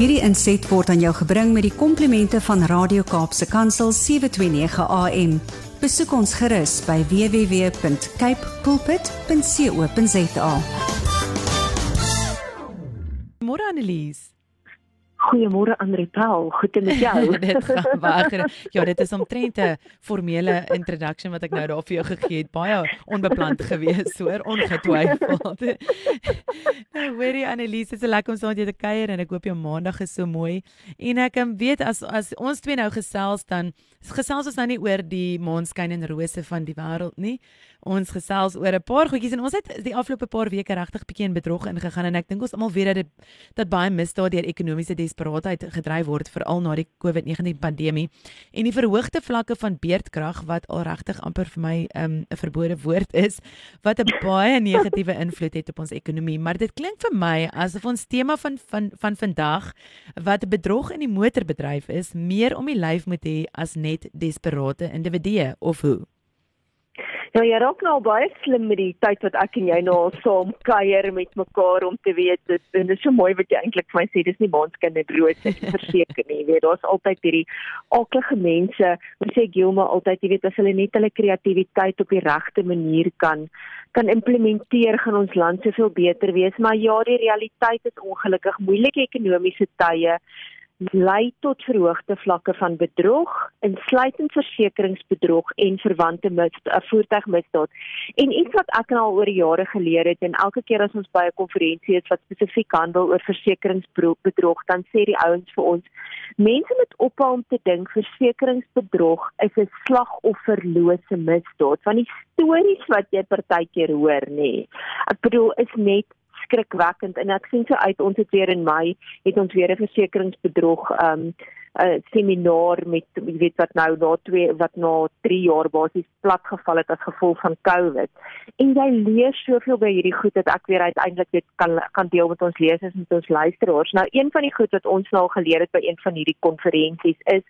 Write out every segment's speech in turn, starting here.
Hierdie inset word aan jou gebring met die komplimente van Radio Kaapse Kansel 729 AM. Besoek ons gerus by www.cape pulpit.co.za. Môre Annelies. Goeiemôre Andre Paul, goed met jou. dit baie. Ja, dit is omtrent 'n formele introduction wat ek nou daar vir jou gegee het. Baie onbepland gewees, hoor, ongetwyfeld. nou, hoorie Annelies, dit is lekker om saam met jou te kuier en ek hoop jou maandag is so mooi. En ek um, weet as as ons twee nou gesels dan gesels ons nou nie oor die maanskyn en rose van die wêreld nie. Ons gesels oor 'n paar goedjies en ons het die afgelope paar weke regtig bietjie in bedrog ingegaan en ek dink ons almal weet dat dit dat baie misdaad deur ekonomiese desperaatheid gedryf word veral na die COVID-19 pandemie. En die verhoogde vlakke van beerdkrag wat al regtig amper vir my ehm, 'n um, verbode woord is wat 'n baie negatiewe invloed het op ons ekonomie. Maar dit klink vir my asof ons tema van van van vandag wat bedrog in die motorbedryf is meer om die lyf moet hê as net desperate individue of hoe Nou jy raak nou baie slim met die tyd wat ek en jy nou saam kuier met mekaar om te weet dit en dit is so mooi wat jy eintlik vir my sê dis nie maanskind en roos ek verseker nie weet daar's altyd hierdie alklige mense wat sê Gilma altyd jy weet as hulle net hulle kreatiwiteit op die regte manier kan kan implementeer gaan ons land soveel beter wees maar ja die realiteit is ongelukkig moeilike ekonomiese tye lei tot verhoogde vlakke van bedrog, insluitend versekeringsbedrog en verwante misdaad, eh, voertuigmisdaad. En iets wat ek al oor jare geleer het en elke keer as ons by 'n konferensie is wat spesifiek handel oor versekeringsbedrog, dan sê die ouens vir ons, mense moet ophou om te dink versekeringsbedrog is 'n slagofferlose misdaad. Van die stories wat jy partykeer hoor, nê. Nee, ek bedoel is net skrikwekkend en ek sien so uit ons het weer in Mei het ons weer 'n versekeringsbedrog um 'n seminar met jy weet wat nou na 2 wat na 3 jaar basies platgeval het as gevolg van COVID. En jy leer soveel by hierdie goed dat ek weer uiteindelik dit kan kan deel met ons lesers en met ons luisteraars. Nou een van die goed wat ons nou geleer het by een van hierdie konferensies is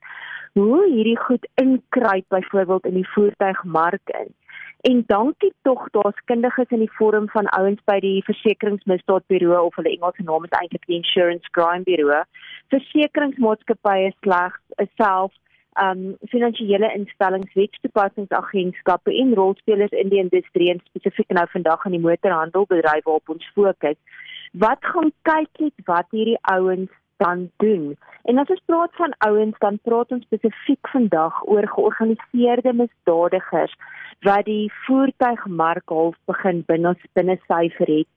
hoe hierdie goed inkruip byvoorbeeld in die voertuigmark in. En dankie tog daar's kundiges in die vorm van ouens by die versekeringsmisdaadburo of hulle Engelse naam is eintlik die Insurance Crime Bureau. Versekeringsmaatskappye slegs self um finansiële instellings, wetstoepassingsagentskappe en rolspelers in die industrie en spesifiek nou vandag in die motorhandelbedryf waarop ons fokus. Wat gaan kyk net wat hierdie ouens dan doen. En as ons praat van ouens, dan praat ons spesifiek vandag oor georganiseerde misdadigers wat die voertuigmark half begin binne binne syfer het.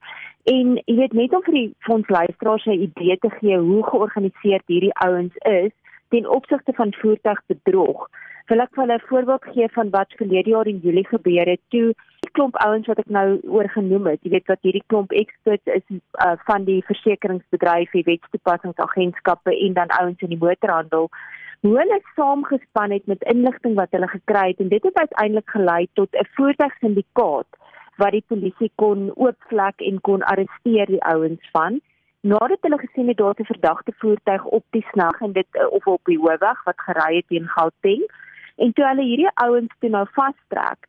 En jy weet net om vir die fondsluisteraars 'n idee te gee hoe georganiseerd hierdie ouens is ten opsigte van voertuigbedrog. Wil ek vir hulle 'n voorbeeld gee van wat verlede jaar in Julie gebeur het toe klomp ouens wat ek nou oorgenoem het. Jy weet wat hierdie klomp experts is uh, van die versekeringsbedryf, die wetstoepassingsagentskappe en dan ouens in die motorhandel hoe hulle saamgespan het met inligting wat hulle gekry het en dit het uiteindelik gelei tot 'n voertuigsyndikaat wat die polisie kon oopvlek en kon arresteer die ouens van nadat hulle gesien het daar 'n verdagte voertuig op die snag en dit eh, of op die hoofweg wat gery het teen Gauteng en toe hulle hierdie ouens toe nou vastrek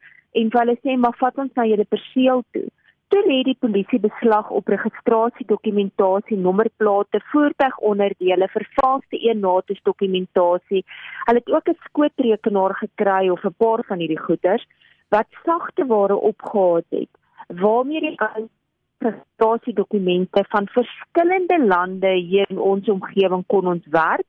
en hulle sê maar vat ons na julle perseel toe Toe lê die polisie beslag op registrasiedokumentasie, nommerplate, voertuigonderdele, vervalste eennates dokumentasie. Hulle het ook 'n skootrekenaar gekry of 'n paar van hierdie goederes wat sagte ware opgehaal het waarmee die registrasiedokumente van verskillende lande hier in ons omgewing kon ontwerp,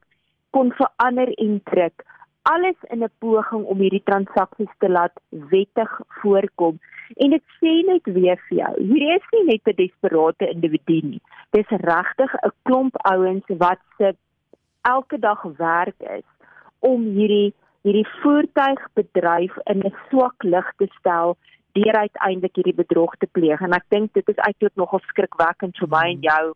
kon verander en druk alles in 'n poging om hierdie transaksies te laat wettig voorkom. En dit sê net weer vir jou, hierdie is nie net 'n desperate individu nie. Dis regtig 'n klomp ouens wat se elke dag werk is om hierdie hierdie voertuigbedryf in 'n swak lig te stel deur uiteindelik hierdie bedrog te pleeg. En ek dink dit is eintlik nogal skrikwekkend vir my en jou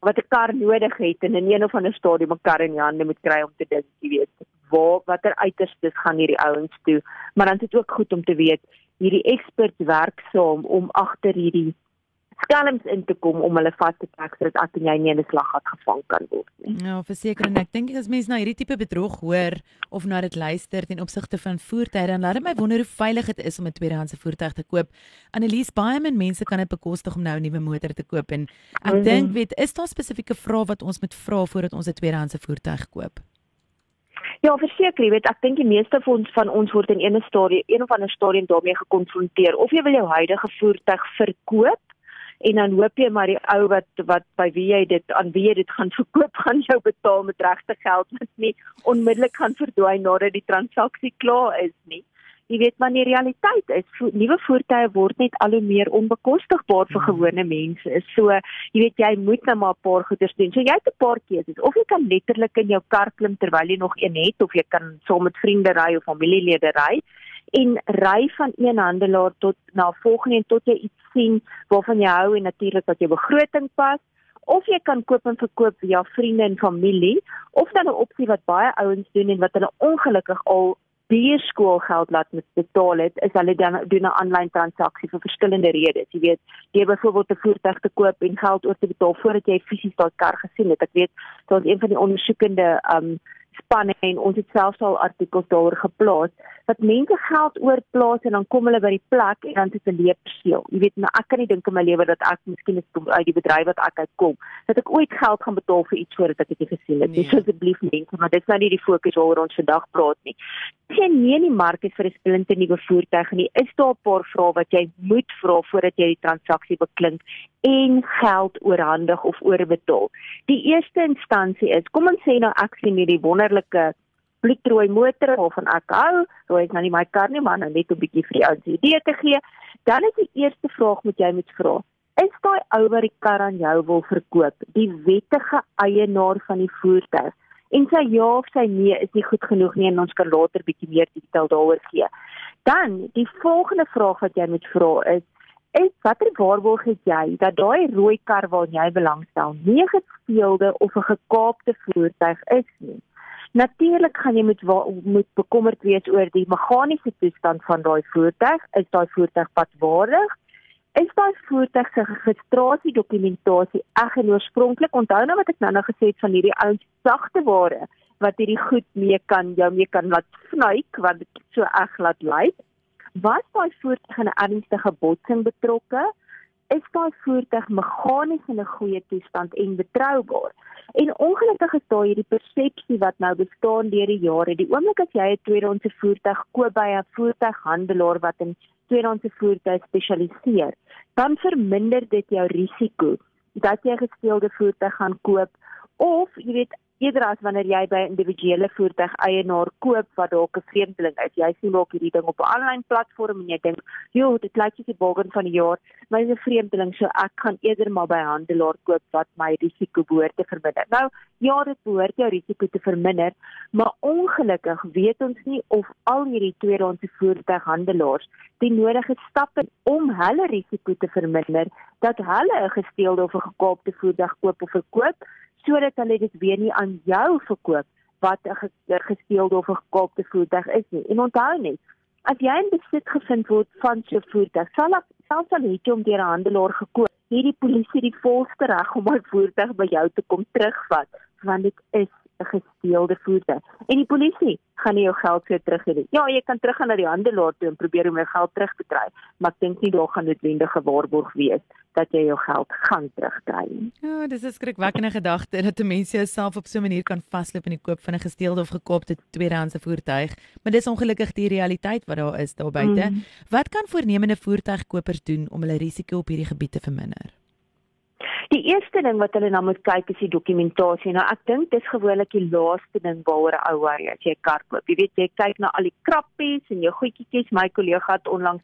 wat 'n kar nodig het en in een of ander stadium 'n kar in die hande moet kry om te dink, jy weet, waar watter uiterstes gaan hierdie ouens toe. Maar dan is dit ook goed om te weet hierdie experts werk saam om agter hierdie skelms in te kom om hulle vas te trek sodat ek en jy nie in 'n slaggat gevang kan word nie. Ja, verseker en ek dink as mense na hierdie tipe bedrog hoor of na dit luister ten opsigte van voertuie dan laat dit my wonder hoe veilig dit is om 'n tweedehandse voertuig te koop. Annelies, baie min mense kan dit bekostig om nou 'n nuwe motor te koop en ek mm -hmm. dink weet is daar spesifieke vrae wat ons moet vra voordat ons 'n tweedehandse voertuig koop? Ja, verseker, jy weet, ek dink die meeste van ons van ons word in een stadium, een of ander stadium daarmee gekonfronteer of jy wil jou huidige voertuig verkoop en dan hoop jy maar die ou wat wat by wie jy dit aan wie jy dit gaan verkoop gaan jou betaal met regte geld wat nie onmiddellik gaan verdwyn nadat die transaksie klaar is nie. Jy weet maar die realiteit is vo nuwe voertuie word net al hoe meer onbekostigbaar vir hmm. gewone mense. So jy weet jy moet nou maar 'n paar goeders doen. So jy het 'n paar keuses of jy kan letterlik in jou kar klim terwyl jy nog een het of jy kan saam met vriende ry of familielede ry en ry van een handelaar tot na volgende en tot jy iets sien waarvan jy hou en natuurlik wat jou begroting pas of jy kan koop en verkoop via vriende en familie of dan 'n opsie wat baie ouens doen en wat hulle ongelukkig al baie skoolgeld laat met betaal het is hulle dan doen 'n aanlyn transaksie vir verskillende redes. Jy weet jy byvoorbeeld 'n voertuig te koop en geld oor te betaal voordat jy fisies daai kar gesien het. Ek weet daar's een van die ondersoekende um spanne en ons het selfs al artikels daaroor geplaas dat mense geld oorplaas en dan kom hulle by die plek en dan sit 'n leepseel. Jy weet nou ek kan nie dink in my lewe dat ek miskien uit die bedryf wat ek uitkom dat ek ooit geld gaan betaal vir iets voordat ek dit gesien het. Nee. Dis asseblief mense, maar dit is nou nie die fokus waaroor ons vandag praat nie. Geen nie in die mark is vir 'n splinte nuwe voertuig nie. Is daar 'n paar vrae wat jy moet vra voordat jy die transaksie beklink en geld oorhandig of oorbetaal. Die eerste instansie is, kom ons sê nou ek sien hierdie wonderlike bloedrooi motor waarvan ek hou, rooi ek nou nie my kar nie, maar nou net 'n bietjie vir die ou idee te gee. Dan is die eerste vraag wat jy moet vra: Is daai ou wat die kar aan jou wil verkoop, die wettige eienaar van die voertuig? En sy ja of sy nee is nie goed genoeg nie en ons kan later bietjie meer detail daaroor gee. Dan die volgende vraag wat jy moet vra is En watter waarborg het jy dat daai rooi kar waarna jy belangstel nie gespeelde of 'n gekaapte voertuig is nie? Natuurlik gaan jy moet moet bekommerd wees oor die meganiese toestand van daai voertuig. Is daai voertuig padwaardig? Is daai voertuig se registrasiedokumentasie reg en oorspronklik? Onthou nou wat ek nou nou gesê het van hierdie ou sagte ware wat hierdie goed mee kan jou mee kan laat snyk wat dit so reg laat lyk was daai voertuig in 'n ernstige botsing betrokke? Is daai voertuig meganies in 'n goeie toestand en betroubaar? En ongelukkig is daar hierdie persepsie wat nou bestaan deur die jare. Die oomblik as jy 'n tweedehandse voertuig koop by 'n voertuighandelaar wat in tweedehandse voertuie spesialiseer, dan verminder dit jou risiko dat jy 'n gesteelde voertuig gaan koop of jy weet eerder as wanneer jy by 'n individuele voertuig eienaar koop wat dalk 'n vreemdeling is. Jy sien dalk hierdie ding op 'n aanlyn platform en jy dink, "Joe, dit lyk soos die bargain van die jaar, maar dis 'n vreemdeling, so ek gaan eerder maar by 'n handelaar koop wat my risiko behoort te verminder." Nou, ja, dit behoort jou risiko te verminder, maar ongelukkig weet ons nie of al hierdie tweedehandse voertuighandelaars die nodige stappe om hulle risiko te verminder dat hulle 'n gesteelde of 'n gekaapte voertuig koop of verkoop sodat hulle dit weer nie aan jou verkoop wat 'n gesteelde of 'n gekoopte voertuig is nie. En onthou net, as jy in besit gevind word van so 'n voertuig, sal ek selfs al het jy hom deur 'n handelaar gekoop, hierdie polisie die volste reg om my voertuig by jou te kom terugvat, want dit is gesteelde voertuig. En die polisie gaan nie jou geld weer teruggee nie. Ja, jy kan teruggaan na die handelaar toe en probeer om jou geld terug te kry, maar ek dink nie daar gaan noodwendige waarborg wees dat jy jou geld gaan terugkry nie. Ja, dis 'n skrikwekkende gedagte dat 'n mens jouself op so 'n manier kan vasloop in die koop van 'n gesteelde of gekoopte tweedehandse voertuig, maar dis ongelukkig die realiteit wat daar is daar buite. Mm. Wat kan voornemende voertuigkopers doen om hulle risiko op hierdie gebied te verminder? Die eerste ding wat hulle na moet kyk is die dokumentasie. Nou ek dink dis gewoonlik die laaste ding waaroor 'n ou worry as jy 'n kar koop. Jy weet jy kyk na al die krappies en jou goedjies. My kollega het onlangs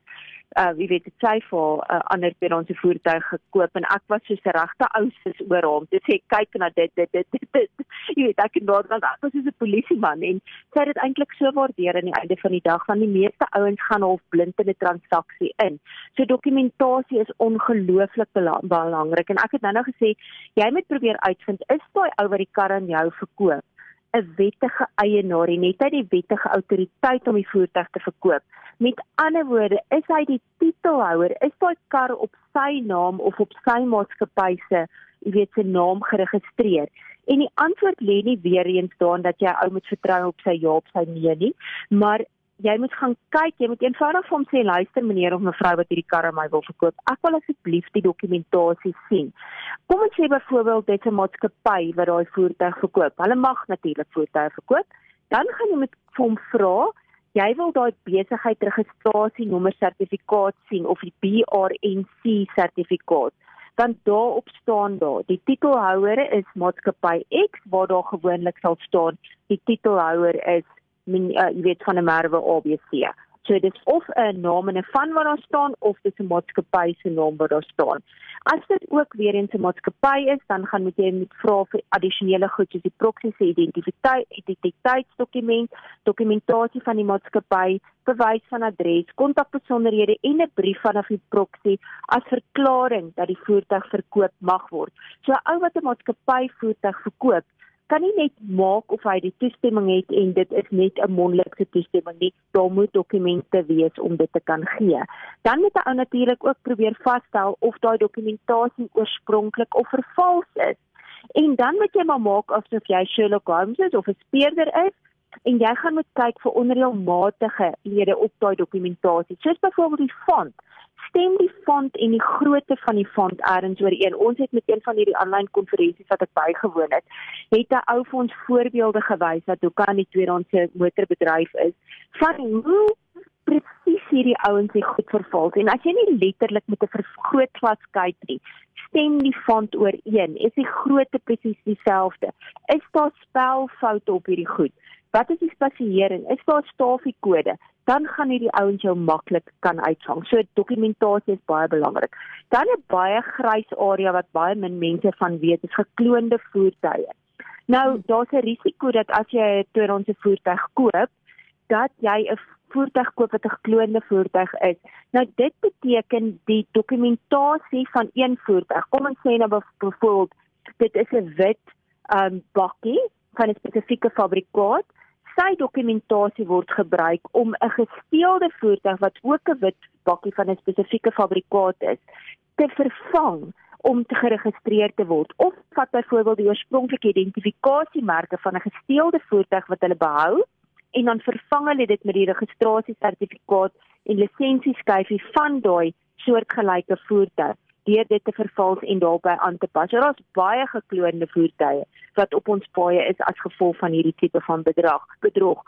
uh wie weet sy vir 'n uh, ander ons voertuig gekoop en ek was so 'n regte ou sis oor hom. Dit sê kyk na dit dit dit dit. dit. Jy weet ek het daar dan ek was so 'n polisieman en sy het dit eintlik so waardeer aan die einde van die dag van die meeste ouens gaan half blind in 'n transaksie in. So dokumentasie is ongelooflik belangrik en ek het nou nou gesê jy moet probeer uitvind is daai ou wat die kar aan jou verkoop 'n wettige eienaar en het hy die wettige autoriteit om die voertuig te verkoop. Met ander woorde, is hy die titelhouer? Is daai kar op sy naam of op sy maatskappy se, jy weet, se naam geregistreer? En die antwoord lê nie weer eens daarin dat jy ou moet vertrou op sy ja of sy nee nie, maar jy moet gaan kyk, jy moet eenvoudig vir hom sê luister meneer of mevrou wat hierdie kar aan my wil verkoop. Ek wil asseblief die dokumentasie sien. Kom ons sê byvoorbeeld dit 'n maatskappy wat daai voertuig verkoop. Hulle mag natuurlik voertuie verkoop. Dan gaan jy met hom vra, jy wil daai besigheid registrasie nommer sertifikaat sien of die BRNC sertifikaat want daarop staan daar die titelhouer is maatskappy X waar daar gewoonlik sal staan die titelhouer is men, uh, jy weet van 'n merwe ABC. So dit is of 'n naam en 'n van wat daar staan of dit is 'n maatskappy se naam wat daar staan. As dit ook weer eens 'n maatskappy is, dan gaan moet jy met vra vir addisionele goed soos die proxy se identiteit, identiteitsdokument, dokumentasie van die maatskappy, bewys van adres, kontakbesonderhede en 'n brief vanaf die proxy as verklaring dat die voertuig verkoop mag word. So 'n ou wat 'n maatskappy voertuig verkoop, kan nie net maak of hy die toestemming het en dit is net 'n mondelike toestemming nie. Daar moet dokumente wees om dit te kan gee. Dan moet 'n ou natuurlik ook probeer vasstel of daai dokumentasie oorspronklik of vervals is. En dan moet jy maar maak asof jy Sherlock Holmes is of 'n speurder is en jy gaan moet kyk vir onreëlmatige lede op daai dokumentasie. Soos byvoorbeeld die font stem die font en die grootte van die font ergens ooreen. Ons het met een van hierdie aanlyn konferensies wat ek bygewoon het, het 'n ou ons voorbeelde gewys wat hoe kan die tweedehandse motorbedryf is van hoe presies hierdie ouens se goed verval. En as jy nie letterlik met 'n vergrootglas kyk nie, stem die font ooreen. Is die grootte presies dieselfde? Is daar spelfoute op hierdie goed? Wat is die spasiering? Is daar stafiekode? Dan gaan hierdie ouens jou maklik kan uitvang. So dokumentasie is baie belangrik. Dan 'n baie grys area wat baie min mense van weet, is gekloonde voertuie. Nou, daar's 'n risiko dat as jy 'n tweedehandse voertuig koop, dat jy 'n voertuig koop wat 'n gekloonde voertuig is. Nou dit beteken die dokumentasie van een voertuig. Kom ons sê nou byvoorbeeld dit is 'n wit um bakkie van 'n spesifieke fabrikaat sy dokumentasie word gebruik om 'n gesteelde voertuig wat ook 'n wit bakkie van 'n spesifieke fabrikaat is te vervang om te geregistreer te word. Of vat byvoorbeeld die oorspronklike identifikasiemerke van 'n gesteelde voertuig wat hulle behou en dan vervang hulle dit met die registrasiesertifikaat en lisensieskyfie van daai soortgelyke voertuig deur dit te vervals en daarbey aan te pas. Daar's baie gekloonde voertuie wat op ons paaie is as gevolg van hierdie tipe van bedrag, bedrog.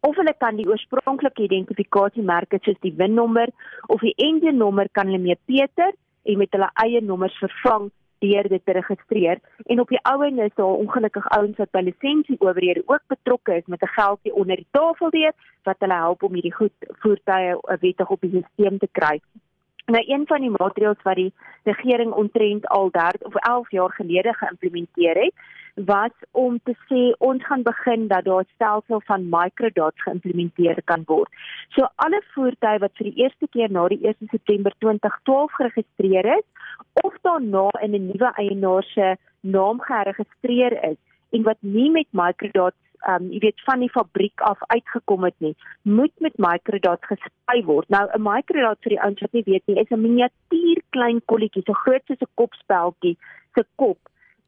Of hulle kan die oorspronklike identifikasiemerke soos die VIN-nommer of die engine-nommer kan hulle mee Peter en met hulle eie nommers vervang deur dit te registreer en op die ouene is daar ongelukkig ouens wat by lisensie owerhede ook betrokke is met 'n geldjie onder die tafel deur wat hulle help om hierdie goed voertuie wettig op die stelsel te kry. Nou een van die maatreëls wat die regering ontrent al 13 of 11 jaar gelede geïmplementeer het, was om te sê ons gaan begin dat daar 'n stelsel van microdots geïmplementeer kan word. So alle voertuie wat vir die eerste keer na die 1 September 2012 geregistreer is of daarna in 'n nuwe eienaar se naam geregistreer is en wat nie met microdots um jy weet van die fabriek af uitgekom het nie, moet met microdot gespy word. Nou 'n microdot vir die ouens wat nie weet nie, is 'n miniatuur klein kolletjie, so groot soos 'n kopspeltjie se kop.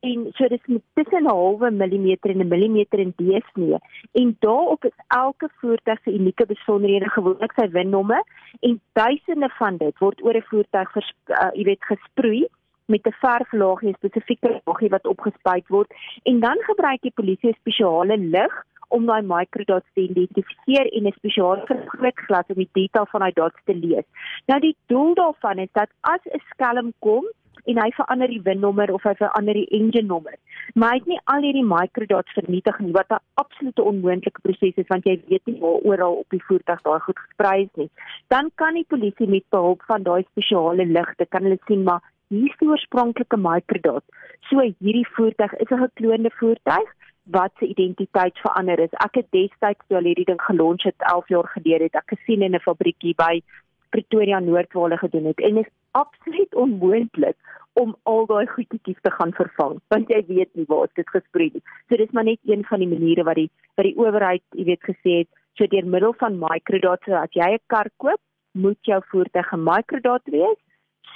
En so dis met tussen 'n halwe millimeter en 'n millimeter in deursnee en daarop is elke voertuig se unieke besonderhede gewoonlik sy winnommer en duisende van dit word oor 'n voertuig vers, uh, jy weet gesproei met 'n verflaagie, 'n spesifieke laagie wat opgespuit word en dan gebruik die polisie 'n spesiale lig om daai microdots te identifiseer en 'n spesiale vergrootglas om die detail van daai dots te lees. Nou die doel daarvan is dat as 'n skelm kom en hy verander die winnommer of hy verander die engine nommer. Maar hy het nie al hierdie microdots vernietig nie wat 'n absolute onmoontlike proses is want jy weet nie waar oral op die voertuig daai goed gesprei is nie. Dan kan die polisie met behulp van daai spesiale ligte kan hulle sien maar hier is die oorspronklike microdot. So hierdie voertuig is 'n gekloonde voertuig wat se identiteit verander is. Ek het destyds toe al hierdie ding gelons het 11 jaar gelede het ek gesien in 'n fabriekie by Pretoria Noord waar hulle gedoen het en is absoluut onmoontlik om al daai goedjies te gaan vervang want jy weet nie waar dit gesprei nie. So dis maar net een van die maniere wat die wat die owerheid, jy weet gesê het, so deur middel van microdata so as jy 'n kar koop, moet jou voertuig 'n microdata wees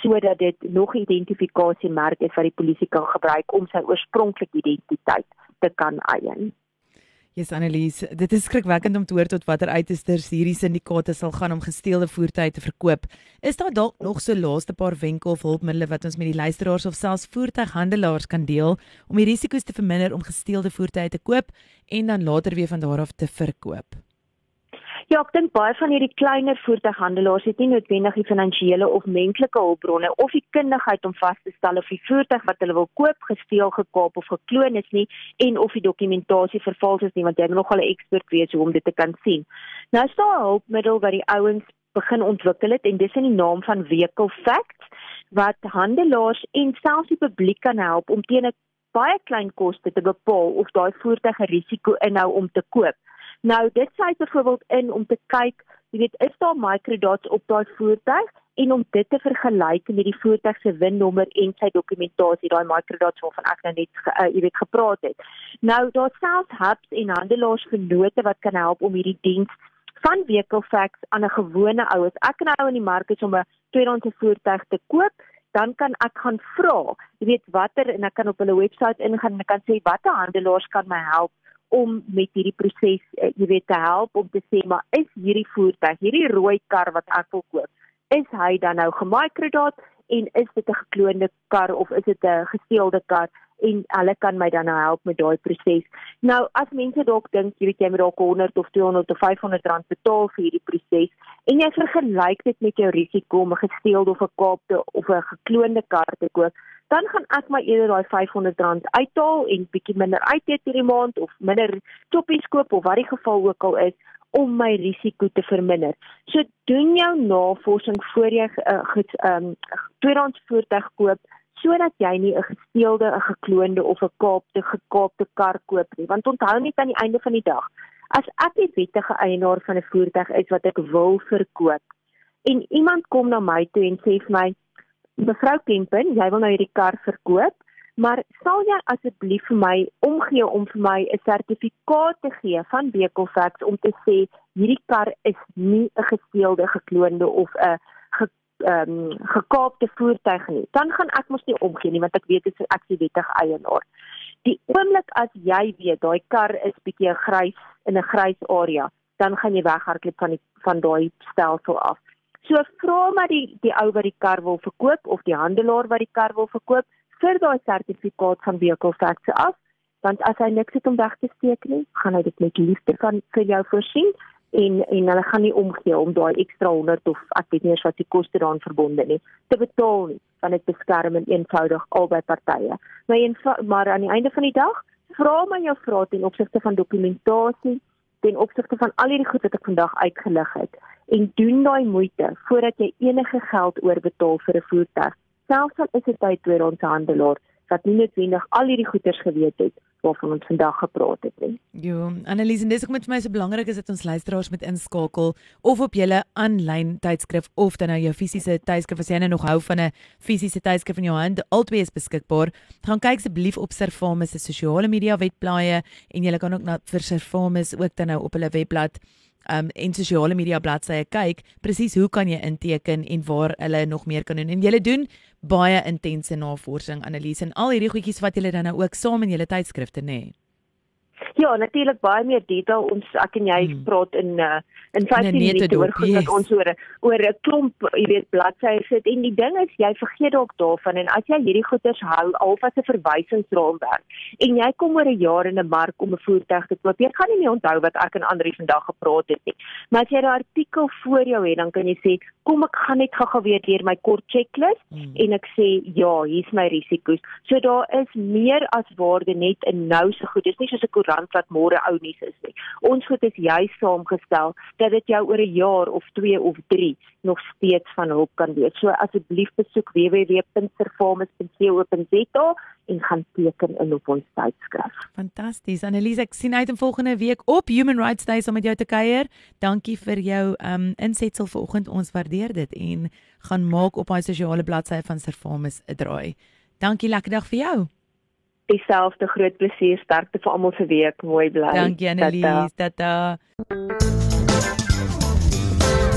sodat dit nog identifikasiemerk is wat die polisie kan gebruik om sy oorspronklike identiteit te kan eien. Yes Annelies, dit is skrikwekkend om te hoor tot watter uitesters hierdie syndikaate sal gaan om gesteelde voertuie te verkoop. Is daar dalk nog so laaste paar wenke of hulpmiddels wat ons met die luisteraars of selfs voertuighandelaars kan deel om die risiko's te verminder om gesteelde voertuie te koop en dan later weer van daar af te verkoop? Ja, ek dink baie van hierdie kleiner voertuighandelaars het nie noodwendig die finansiële of menslike hulpbronne of die kundigheid om vas te stel of die voertuig wat hulle wil koop gesteel, gekaap of gekloon is nie en of die dokumentasie vervals is nie, want jy moet nogal 'n ekspert wees om dit te kan sien. Nou is daar 'n hulpmiddel wat die ouens begin ontwikkel het en dis in die naam van Vehicle Facts wat handelaars en selfs die publiek kan help om teen 'n baie klein koste te bepaal of daai voertuig 'n risiko inhou om te koop. Nou dit sê byvoorbeeld in om te kyk, jy weet, is daar microdots op daai voertuig en om dit te vergelyk met die voertuig se VIN-nommer en sy dokumentasie, daai microdots waarvan ek nou net uh, jy weet gepraat het. Nou daar selfs hubs en handelaars vennote wat kan help om hierdie diens van facts aan 'n gewone ou as ek nou in die mark is om 'n tweedehandse voertuig te koop dan kan ek gaan vra jy weet watter en ek kan op hulle webwerf ingaan en ek kan sê watter handelaars kan my help om met hierdie proses uh, jy weet te help om te sê maar is hierdie voertuig, hierdie rooi kar wat ek wil koop, is hy dan nou gemikrodaat en is dit 'n gekloonde kar of is dit 'n gesteelde kar en hulle kan my dan nou help met daai proses. Nou as mense dalk dink jy weet jy moet dalk 100 of 200 of 500 rand betaal vir hierdie proses en jy vergelyk dit met jou risiko om 'n gesteelde of 'n kaapte of 'n gekloonde kar te koop, dan gaan ek maar eerder daai R500 uithaal en bietjie minder uitet hierdie maand of minder choppies koop of wat die geval ook al is om my risiko te verminder. So doen jou navorsing voor jy 'n uh, ehm um, tweedehands voertuig koop sodat jy nie 'n gesteelde, 'n gekloonde of 'n kaapte gekaapte kar koop nie. Want onthou net aan die einde van die dag, as ek die wettige eienaar van 'n voertuig is wat ek wil verkoop en iemand kom na my toe en sê vir my Mevrou Kempen, jy wil nou hierdie kar verkoop, maar sal jy asseblief vir my omgee om vir my 'n sertifikaat te gee van Bekelfax om te sê hierdie kar is nie 'n gesteelde, gekloonde of 'n ge, um, gekaapte voertuig nie. Dan gaan ek mos nie omgee nie want ek weet dit is ek die wettige eienaar. Die oomblik as jy weet daai kar is bietjie grys in 'n grys area, dan gaan jy weghardloop van die van daai stelsel af. So vra maar die die ou wat die kar wil verkoop of die handelaar wat die kar wil verkoop vir daai sertifikaat van vehicle facts af, want as hy niks het om weg te steek nie, gaan hy dit met liefde van vir jou voorsien en en hulle gaan nie omgee om daai ekstra 100 of ek weet nie eens wat die koste daaraan verbonde nie te betaal nie, want dit beskerm en eenvoudig albei partye. Maar een maar aan die einde van die dag vra maar jou vrae ten opsigte van dokumentasie ten opsigte van al hierdie goed wat ek vandag uitgelig het en doen daai moeite voordat jy enige geld oorbetaal vir 'n voertuig. Selfs al is dit by 'n tweedehandse handelaar wat nie noodwendig al hierdie goederes geweet het waarvan ons vandag gepraat het nie. Jo, Annelies, en dis ook met my so belangrik is dat ons luisteraars met inskakel of op julle aanlyn tydskrif of dan nou jou fisiese tydskrif as jy nou nog hou van 'n fisiese tydskrif in jou hand, albei is beskikbaar. Gaan kyk asseblief op Servamus se sosiale media webblaaie en jy kan ook na vir Servamus ook dan nou op hulle webblad um en sosiale media bladsye kyk presies hoe kan jy inteken en waar hulle nog meer kan doen en julle doen baie intense navorsing analise en al hierdie goedjies wat julle dan nou ook saam in julle tydskrifte nê nee. Ja, natuurlik baie meer detail. Ons ek en jy hmm. praat in uh, in 15 minute oor goed wat ons oor oor 'n klomp, jy weet, bladsye sit. En die ding is jy vergeet dalk daarvan. En as jy hierdie goeders hou alvas 'n verwysingsraamwerk en jy kom oor 'n jaar in 'n mark om 'n voertuig te koop, jy gaan nie meer onthou wat ek en Andri vandag gepraat het nie. Maar as jy 'n artikel voor jou het, dan kan jy sê, kom ek gaan net gou-gou weer deur my kort checklist hmm. en ek sê, ja, hier's my risiko's. So daar is meer as waarde net in nou se goed. Dis nie soos 'n koerant wat môre ou nuus is nie. Ons goed is juis saamgestel dat dit jou oor 'n jaar of 2 of 3 nog steeds van hulp kan wees. So asseblief besoek www.servamus.co.za en gaan teken in op ons tydskrif. Fantasties. Annelies, ek sien uit om volgende week op Human Rights Day saam met jou te kuier. Dankie vir jou um insetsel vanoggend. Ons waardeer dit en gaan maak op daai sosiale bladsy van Servamus 'n draai. Dankie, lekker dag vir jou. Dieselfde groot plesier sterkte vir almal se week. Mooi bly. Dankie Annelies. Tata.